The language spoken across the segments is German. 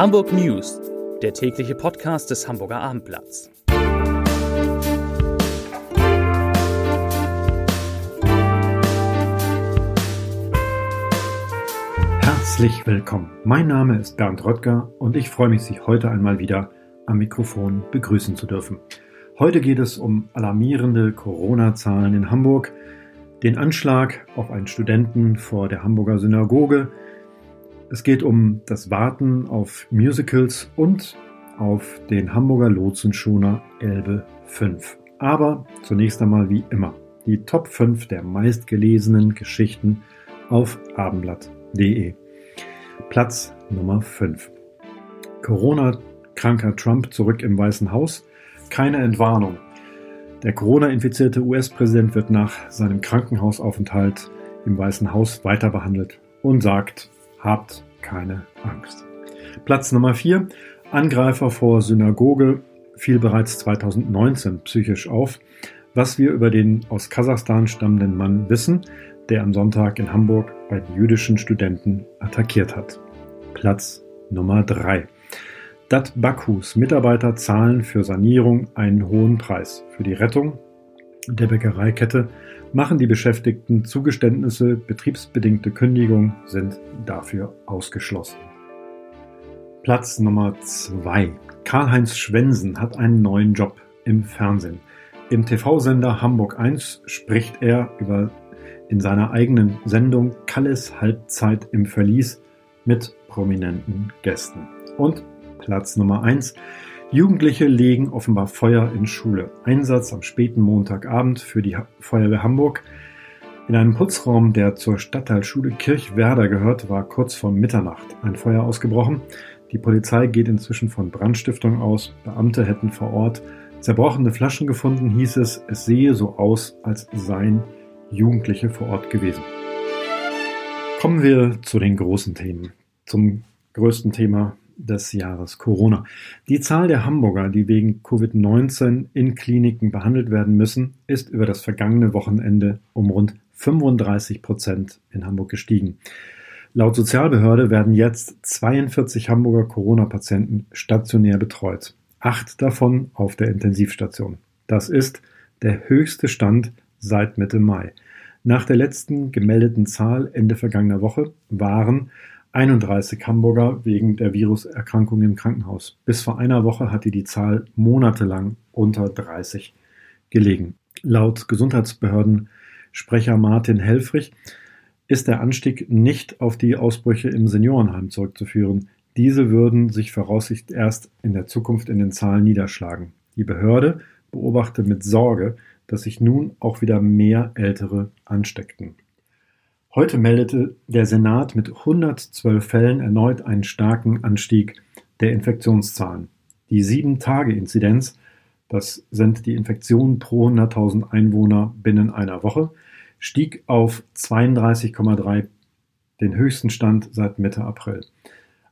Hamburg News, der tägliche Podcast des Hamburger Abendblatts. Herzlich willkommen. Mein Name ist Bernd Röttger und ich freue mich, Sie heute einmal wieder am Mikrofon begrüßen zu dürfen. Heute geht es um alarmierende Corona-Zahlen in Hamburg, den Anschlag auf einen Studenten vor der Hamburger Synagoge, es geht um das Warten auf Musicals und auf den Hamburger Lotsenschoner Elbe 5. Aber zunächst einmal wie immer die Top 5 der meistgelesenen Geschichten auf abendblatt.de. Platz Nummer 5. Corona-kranker Trump zurück im Weißen Haus. Keine Entwarnung. Der Corona-infizierte US-Präsident wird nach seinem Krankenhausaufenthalt im Weißen Haus weiter behandelt und sagt, Habt keine Angst. Platz Nummer 4. Angreifer vor Synagoge fiel bereits 2019 psychisch auf. Was wir über den aus Kasachstan stammenden Mann wissen, der am Sonntag in Hamburg bei jüdischen Studenten attackiert hat. Platz Nummer 3. Dat Bakus Mitarbeiter zahlen für Sanierung einen hohen Preis. Für die Rettung der Bäckereikette machen die Beschäftigten Zugeständnisse, betriebsbedingte Kündigungen sind dafür ausgeschlossen. Platz Nummer 2. Karl-Heinz Schwensen hat einen neuen Job im Fernsehen. Im TV-Sender Hamburg 1 spricht er über in seiner eigenen Sendung Kalles Halbzeit im Verlies mit prominenten Gästen. Und Platz Nummer 1. Jugendliche legen offenbar Feuer in Schule. Einsatz am späten Montagabend für die Feuerwehr Hamburg. In einem Putzraum, der zur Stadtteilschule Kirchwerder gehört, war kurz vor Mitternacht ein Feuer ausgebrochen. Die Polizei geht inzwischen von Brandstiftung aus. Beamte hätten vor Ort zerbrochene Flaschen gefunden, hieß es. Es sehe so aus, als seien Jugendliche vor Ort gewesen. Kommen wir zu den großen Themen. Zum größten Thema des Jahres Corona. Die Zahl der Hamburger, die wegen Covid-19 in Kliniken behandelt werden müssen, ist über das vergangene Wochenende um rund 35 Prozent in Hamburg gestiegen. Laut Sozialbehörde werden jetzt 42 Hamburger Corona-Patienten stationär betreut. Acht davon auf der Intensivstation. Das ist der höchste Stand seit Mitte Mai. Nach der letzten gemeldeten Zahl Ende vergangener Woche waren 31 Hamburger wegen der Viruserkrankung im Krankenhaus. Bis vor einer Woche hatte die Zahl monatelang unter 30 gelegen. Laut Gesundheitsbehördensprecher Martin Helfrich ist der Anstieg nicht auf die Ausbrüche im Seniorenheim zurückzuführen. Diese würden sich voraussichtlich erst in der Zukunft in den Zahlen niederschlagen. Die Behörde beobachtet mit Sorge, dass sich nun auch wieder mehr Ältere ansteckten. Heute meldete der Senat mit 112 Fällen erneut einen starken Anstieg der Infektionszahlen. Die Sieben-Tage-Inzidenz, das sind die Infektionen pro 100.000 Einwohner binnen einer Woche, stieg auf 32,3, den höchsten Stand seit Mitte April.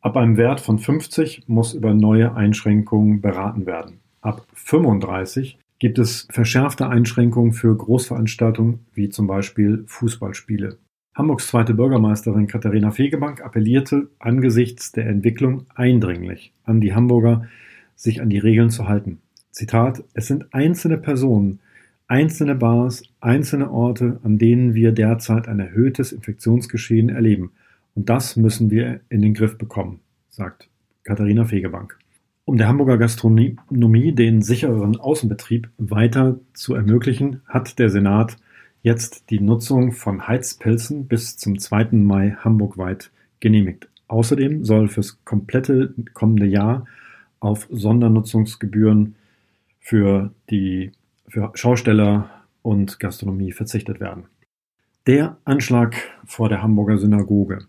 Ab einem Wert von 50 muss über neue Einschränkungen beraten werden. Ab 35 gibt es verschärfte Einschränkungen für Großveranstaltungen wie zum Beispiel Fußballspiele. Hamburgs zweite Bürgermeisterin Katharina Fegebank appellierte angesichts der Entwicklung eindringlich an die Hamburger, sich an die Regeln zu halten. Zitat, es sind einzelne Personen, einzelne Bars, einzelne Orte, an denen wir derzeit ein erhöhtes Infektionsgeschehen erleben. Und das müssen wir in den Griff bekommen, sagt Katharina Fegebank. Um der Hamburger Gastronomie den sichereren Außenbetrieb weiter zu ermöglichen, hat der Senat jetzt die Nutzung von Heizpilzen bis zum 2. Mai hamburgweit genehmigt. Außerdem soll fürs komplette kommende Jahr auf Sondernutzungsgebühren für die für Schausteller und Gastronomie verzichtet werden. Der Anschlag vor der Hamburger Synagoge.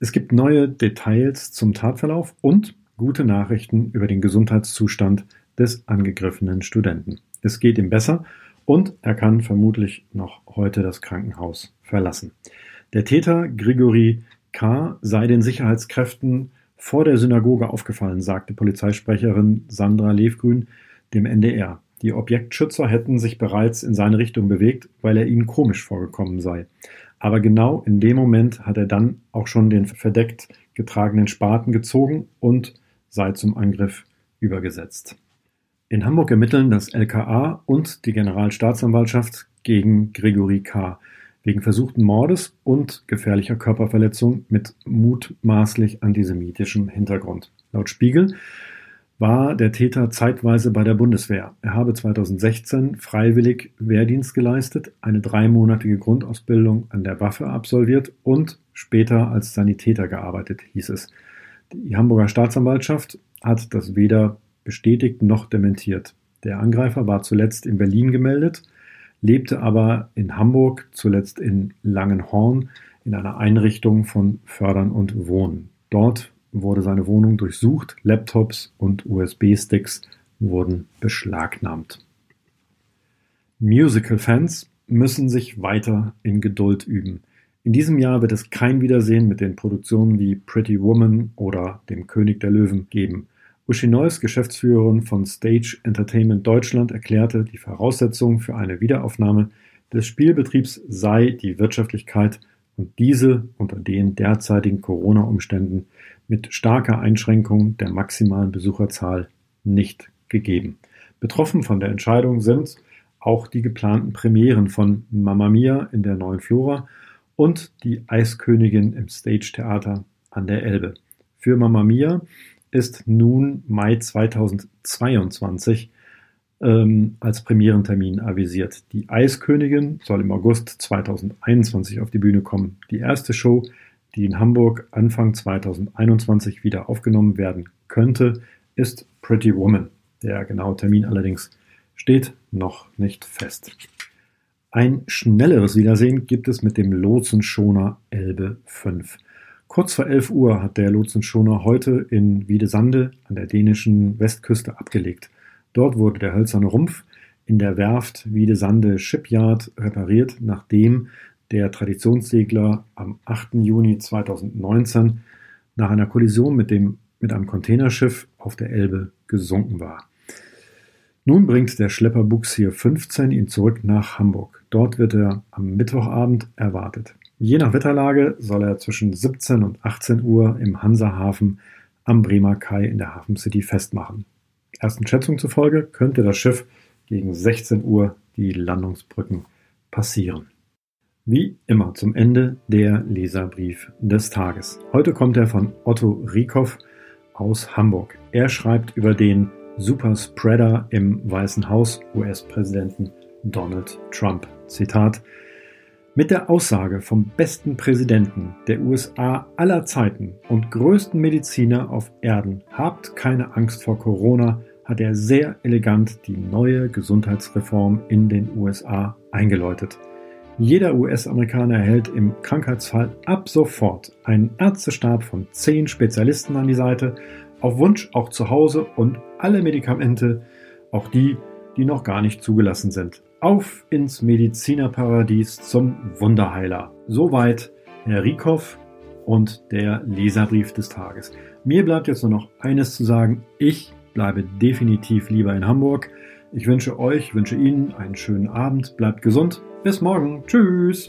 Es gibt neue Details zum Tatverlauf und gute Nachrichten über den Gesundheitszustand des angegriffenen Studenten. Es geht ihm besser und er kann vermutlich noch heute das Krankenhaus verlassen. Der Täter Grigori K. sei den Sicherheitskräften vor der Synagoge aufgefallen, sagte Polizeisprecherin Sandra Levgrün dem NDR. Die Objektschützer hätten sich bereits in seine Richtung bewegt, weil er ihnen komisch vorgekommen sei. Aber genau in dem Moment hat er dann auch schon den verdeckt getragenen Spaten gezogen und sei zum Angriff übergesetzt. In Hamburg ermitteln das LKA und die Generalstaatsanwaltschaft gegen Gregory K. wegen versuchten Mordes und gefährlicher Körperverletzung mit mutmaßlich antisemitischem Hintergrund. Laut Spiegel war der Täter zeitweise bei der Bundeswehr. Er habe 2016 freiwillig Wehrdienst geleistet, eine dreimonatige Grundausbildung an der Waffe absolviert und später als Sanitäter gearbeitet, hieß es. Die Hamburger Staatsanwaltschaft hat das weder bestätigt noch dementiert. Der Angreifer war zuletzt in Berlin gemeldet, lebte aber in Hamburg, zuletzt in Langenhorn, in einer Einrichtung von Fördern und Wohnen. Dort wurde seine Wohnung durchsucht, Laptops und USB-Sticks wurden beschlagnahmt. Musical-Fans müssen sich weiter in Geduld üben. In diesem Jahr wird es kein Wiedersehen mit den Produktionen wie Pretty Woman oder Dem König der Löwen geben. Neuss, Geschäftsführerin von Stage Entertainment Deutschland, erklärte, die Voraussetzung für eine Wiederaufnahme des Spielbetriebs sei die Wirtschaftlichkeit und diese unter den derzeitigen Corona-Umständen mit starker Einschränkung der maximalen Besucherzahl nicht gegeben. Betroffen von der Entscheidung sind auch die geplanten Premieren von Mamma Mia in der neuen Flora und die Eiskönigin im Stage Theater an der Elbe. Für Mamma Mia ist nun Mai 2022 ähm, als Premierentermin avisiert. Die Eiskönigin soll im August 2021 auf die Bühne kommen. Die erste Show die in Hamburg Anfang 2021 wieder aufgenommen werden könnte, ist Pretty Woman. Der genaue Termin allerdings steht noch nicht fest. Ein schnelleres Wiedersehen gibt es mit dem Lotsenschoner Elbe 5. Kurz vor 11 Uhr hat der Lotsenschoner heute in Wiedesande an der dänischen Westküste abgelegt. Dort wurde der hölzerne Rumpf in der Werft Wiedesande Shipyard repariert, nachdem der Traditionssegler am 8. Juni 2019 nach einer Kollision mit, dem, mit einem Containerschiff auf der Elbe gesunken war. Nun bringt der Schlepper Buxier 15 ihn zurück nach Hamburg. Dort wird er am Mittwochabend erwartet. Je nach Wetterlage soll er zwischen 17 und 18 Uhr im Hansahafen am Bremer Kai in der Hafen City festmachen. Ersten Schätzungen zufolge könnte das Schiff gegen 16 Uhr die Landungsbrücken passieren. Wie immer zum Ende der Leserbrief des Tages. Heute kommt er von Otto Riekow aus Hamburg. Er schreibt über den Superspreader im Weißen Haus US-Präsidenten Donald Trump. Zitat mit der Aussage vom besten Präsidenten der USA aller Zeiten und größten Mediziner auf Erden, habt keine Angst vor Corona, hat er sehr elegant die neue Gesundheitsreform in den USA eingeläutet. Jeder US-Amerikaner erhält im Krankheitsfall ab sofort einen Ärztestab von zehn Spezialisten an die Seite, auf Wunsch auch zu Hause und alle Medikamente, auch die, die noch gar nicht zugelassen sind. Auf ins Medizinerparadies zum Wunderheiler. Soweit Herr Riekow und der Leserbrief des Tages. Mir bleibt jetzt nur noch eines zu sagen. Ich bleibe definitiv lieber in Hamburg. Ich wünsche euch, wünsche Ihnen einen schönen Abend. Bleibt gesund bis morgen. Tschüss.